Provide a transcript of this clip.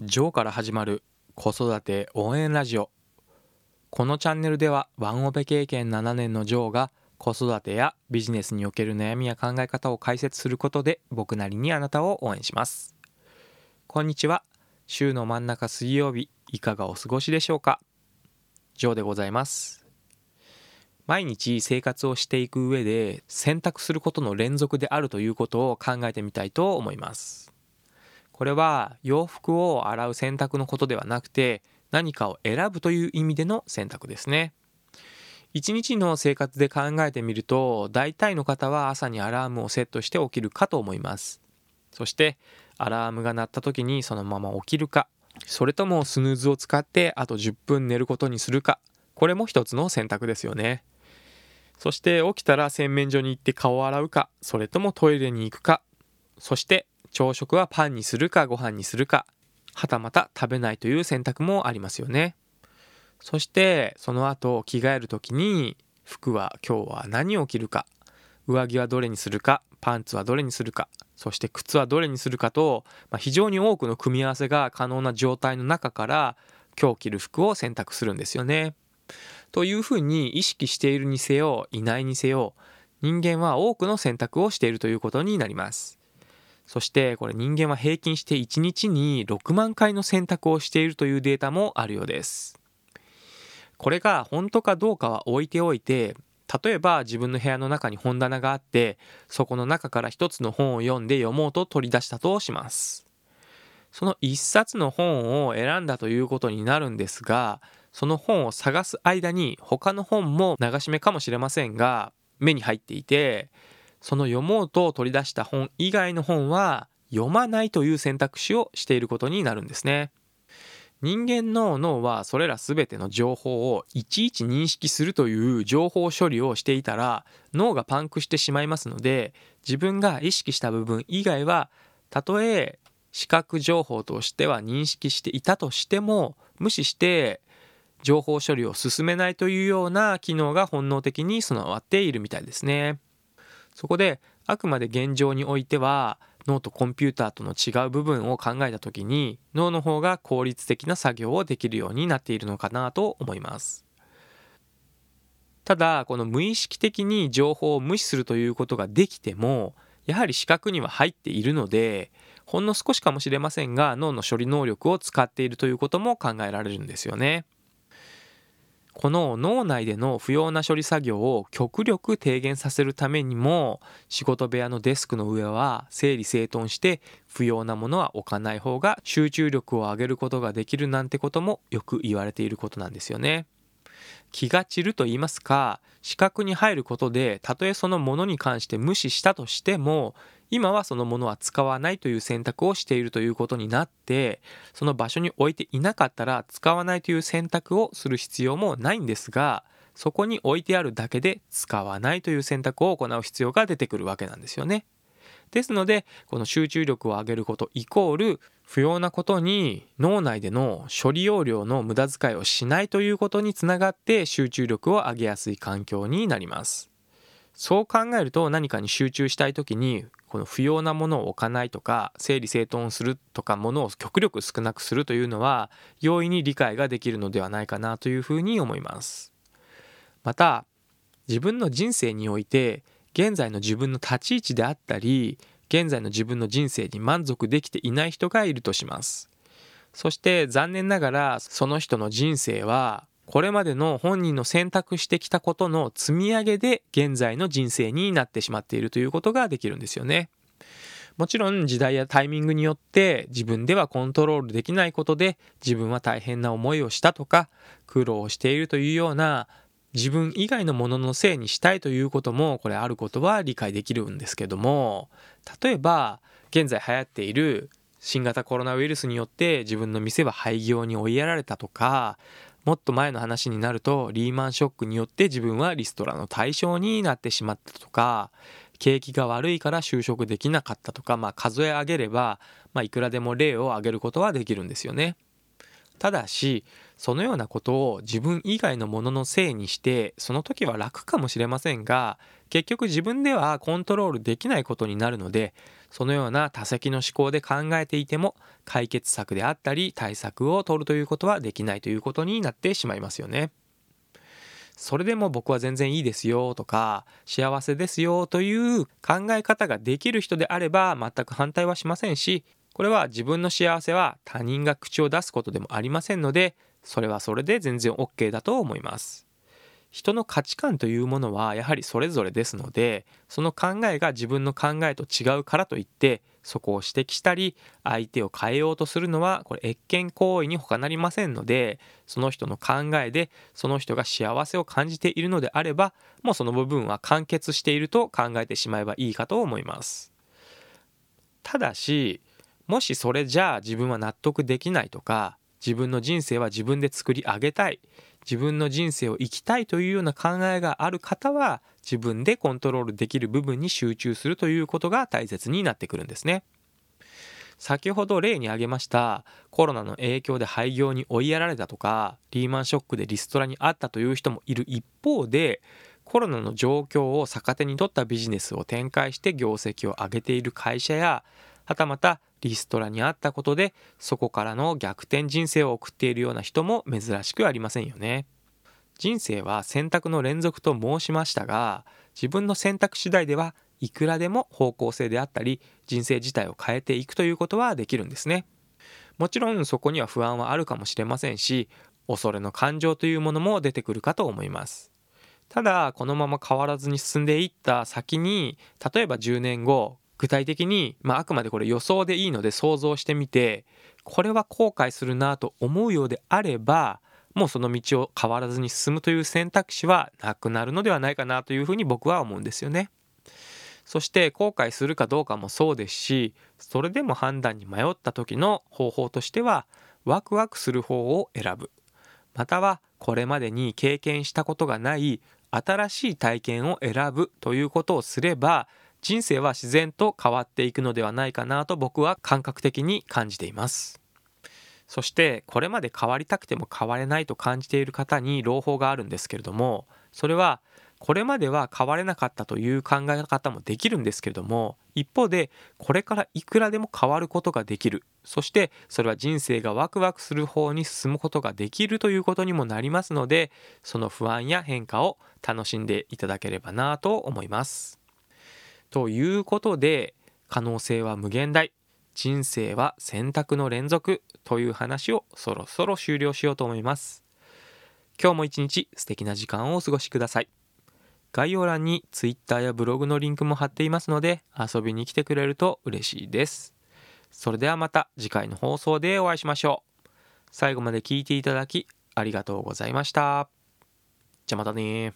ジョーから始まる子育て応援ラジオ。このチャンネルではワンオペ経験7年のジョーが子育てやビジネスにおける悩みや考え方を解説することで僕なりにあなたを応援します。こんにちは。週の真ん中水曜日いかがお過ごしでしょうか。ジョーでございます。毎日生活をしていく上で選択することの連続であるということを考えてみたいと思います。これは洋服を洗う選択のことではなくて何かを選ぶという意味での選択ですね。一日の生活で考えてみると大体の方は朝にアラームをセットして起きるかと思います。そしてアラームが鳴った時にそのまま起きるか。それともスヌーズを使ってあと10分寝ることにするか。これも一つの選択ですよね。そして起きたら洗面所に行って顔を洗うか。それともトイレに行くか。そして朝食はパンにするかご飯にするかはたまた食べないという選択もありますよねそしてその後着替える時に服は今日は何を着るか上着はどれにするかパンツはどれにするかそして靴はどれにするかと、まあ、非常に多くの組み合わせが可能な状態の中から今日着る服を選択するんですよね。というふうに意識しているにせよいないにせよ人間は多くの選択をしているということになります。そしてこれ人間は平均して1日に6万回の選択をしているというデータもあるようです。これが本当かどうかは置いておいて例えば自分の部屋の中に本棚があってそこの中から一つの本を読んで読もうと取り出したとします。その一冊の本を選んだということになるんですがその本を探す間に他の本も流し目かもしれませんが目に入っていてその読もうと取り出した本以外の本は読まないという選択肢をしていることになるんですね。人間の脳はそれら全ての情報をいちいち認識するという情報処理をしていたら脳がパンクしてしまいますので自分が意識した部分以外はたとえ視覚情報としては認識していたとしても無視して情報処理を進めないというような機能が本能的に備わっているみたいですね。そこであくまで現状においては脳とコンピューターとの違う部分を考えた時に脳の方が効率的な作業をできるようになっているのかなと思いますただこの無意識的に情報を無視するということができてもやはり視覚には入っているのでほんの少しかもしれませんが脳の処理能力を使っているということも考えられるんですよね。この脳内での不要な処理作業を極力低減させるためにも仕事部屋のデスクの上は整理整頓して不要なものは置かない方が集中力を上げることができるなんてこともよく言われていることなんですよね。気が散ると言いますか視覚に入ることでたとえそのものに関して無視したとしても今はそのものは使わないという選択をしているということになってその場所に置いていなかったら使わないという選択をする必要もないんですがそこに置いてあるだけで使わないという選択を行う必要が出てくるわけなんですよね。ですのでこの集中力を上げることイコール不要なことに脳内での処理容量の無駄遣いをしないということにつながって集中力を上げやすい環境になります。そう考えると何かに集中したい時にこの不要なものを置かないとか整理整頓するとかものを極力少なくするというのは容易に理解ができるのではないかなというふうに思いますまた自分の人生において現在の自分の立ち位置であったり現在の自分の人生に満足できていない人がいるとしますそして残念ながらその人の人生はこれまでの本人の選択してきたことの積み上げで現在の人生になってしまっているということができるんですよね。もちろん時代やタイミングによって自分ではコントロールできないことで自分は大変な思いをしたとか苦労しているというような自分以外のもののせいにしたいということもこれあることは理解できるんですけども例えば現在流行っている新型コロナウイルスによって自分の店は廃業に追いやられたとかもっと前の話になるとリーマンショックによって自分はリストラの対象になってしまったとか景気が悪いから就職できなかったとか、まあ、数え上げれば、まあ、いくらでも例を挙げることはできるんですよね。ただしそのようなことを自分以外のもののせいにしてその時は楽かもしれませんが結局自分ではコントロールできないことになるのでそのような多席の思考で考えていても解決策であったり対策を取るということはできないということになってしまいますよね。それでも僕は全然いいですよとか幸せですよという考え方ができる人であれば全く反対はしませんしこれは自分の幸せは他人が口を出すことでもありませんのでそれはそれで全然 OK だと思います。人の価値観というものはやはりそれぞれですのでその考えが自分の考えと違うからといってそこを指摘したり相手を変えようとするのはこれ越権行為に他なりませんのでその人の考えでその人が幸せを感じているのであればもうその部分は完結していると考えてしまえばいいかと思います。ただしもしそれじゃあ自分は納得できないとか自分の人生は自分で作り上げたい自分の人生を生きたいというような考えがある方は自分でコントロールできる部分に集中するということが大切になってくるんですね。先ほど例に挙げましたコロナの影響で廃業に追いやられたとかリーマンショックでリストラにあったという人もいる一方でコロナの状況を逆手に取ったビジネスを展開して業績を上げている会社やはたまたリストラにあったことでそこからの逆転人生を送っているような人も珍しくありませんよね。人生は選択の連続と申しましたが自分の選択次第ではいくらでも方向性であったり人生自体を変えていくということはできるんですね。もちろんそこには不安はあるかもしれませんし恐れの感情というものも出てくるかと思います。ただこのまま変わらずに進んでいった先に例えば10年後具体的に、まあ、あくまでこれ予想でいいので想像してみてこれは後悔するなと思うようであればもうその道を変わらずに進むという選択肢はなくなるのではないかなというふうに僕は思うんですよね。そして後悔するかどうかもそうですしそれでも判断に迷った時の方法としてはワクワクする方を選ぶまたはこれまでに経験したことがない新しい体験を選ぶということをすれば人生は自然と変わっていくのではないかなと僕は感覚的に感じていますそしてこれまで変わりたくても変われないと感じている方に朗報があるんですけれどもそれはこれまでは変われなかったという考え方もできるんですけれども一方でこれからいくらでも変わることができるそしてそれは人生がワクワクする方に進むことができるということにもなりますのでその不安や変化を楽しんでいただければなと思います。ということで可能性は無限大。人生は選択の連続という話をそろそろ終了しようと思います。今日も一日素敵な時間をお過ごしください。概要欄に Twitter やブログのリンクも貼っていますので遊びに来てくれると嬉しいです。それではまた次回の放送でお会いしましょう。最後まで聞いていただきありがとうございました。じゃまたね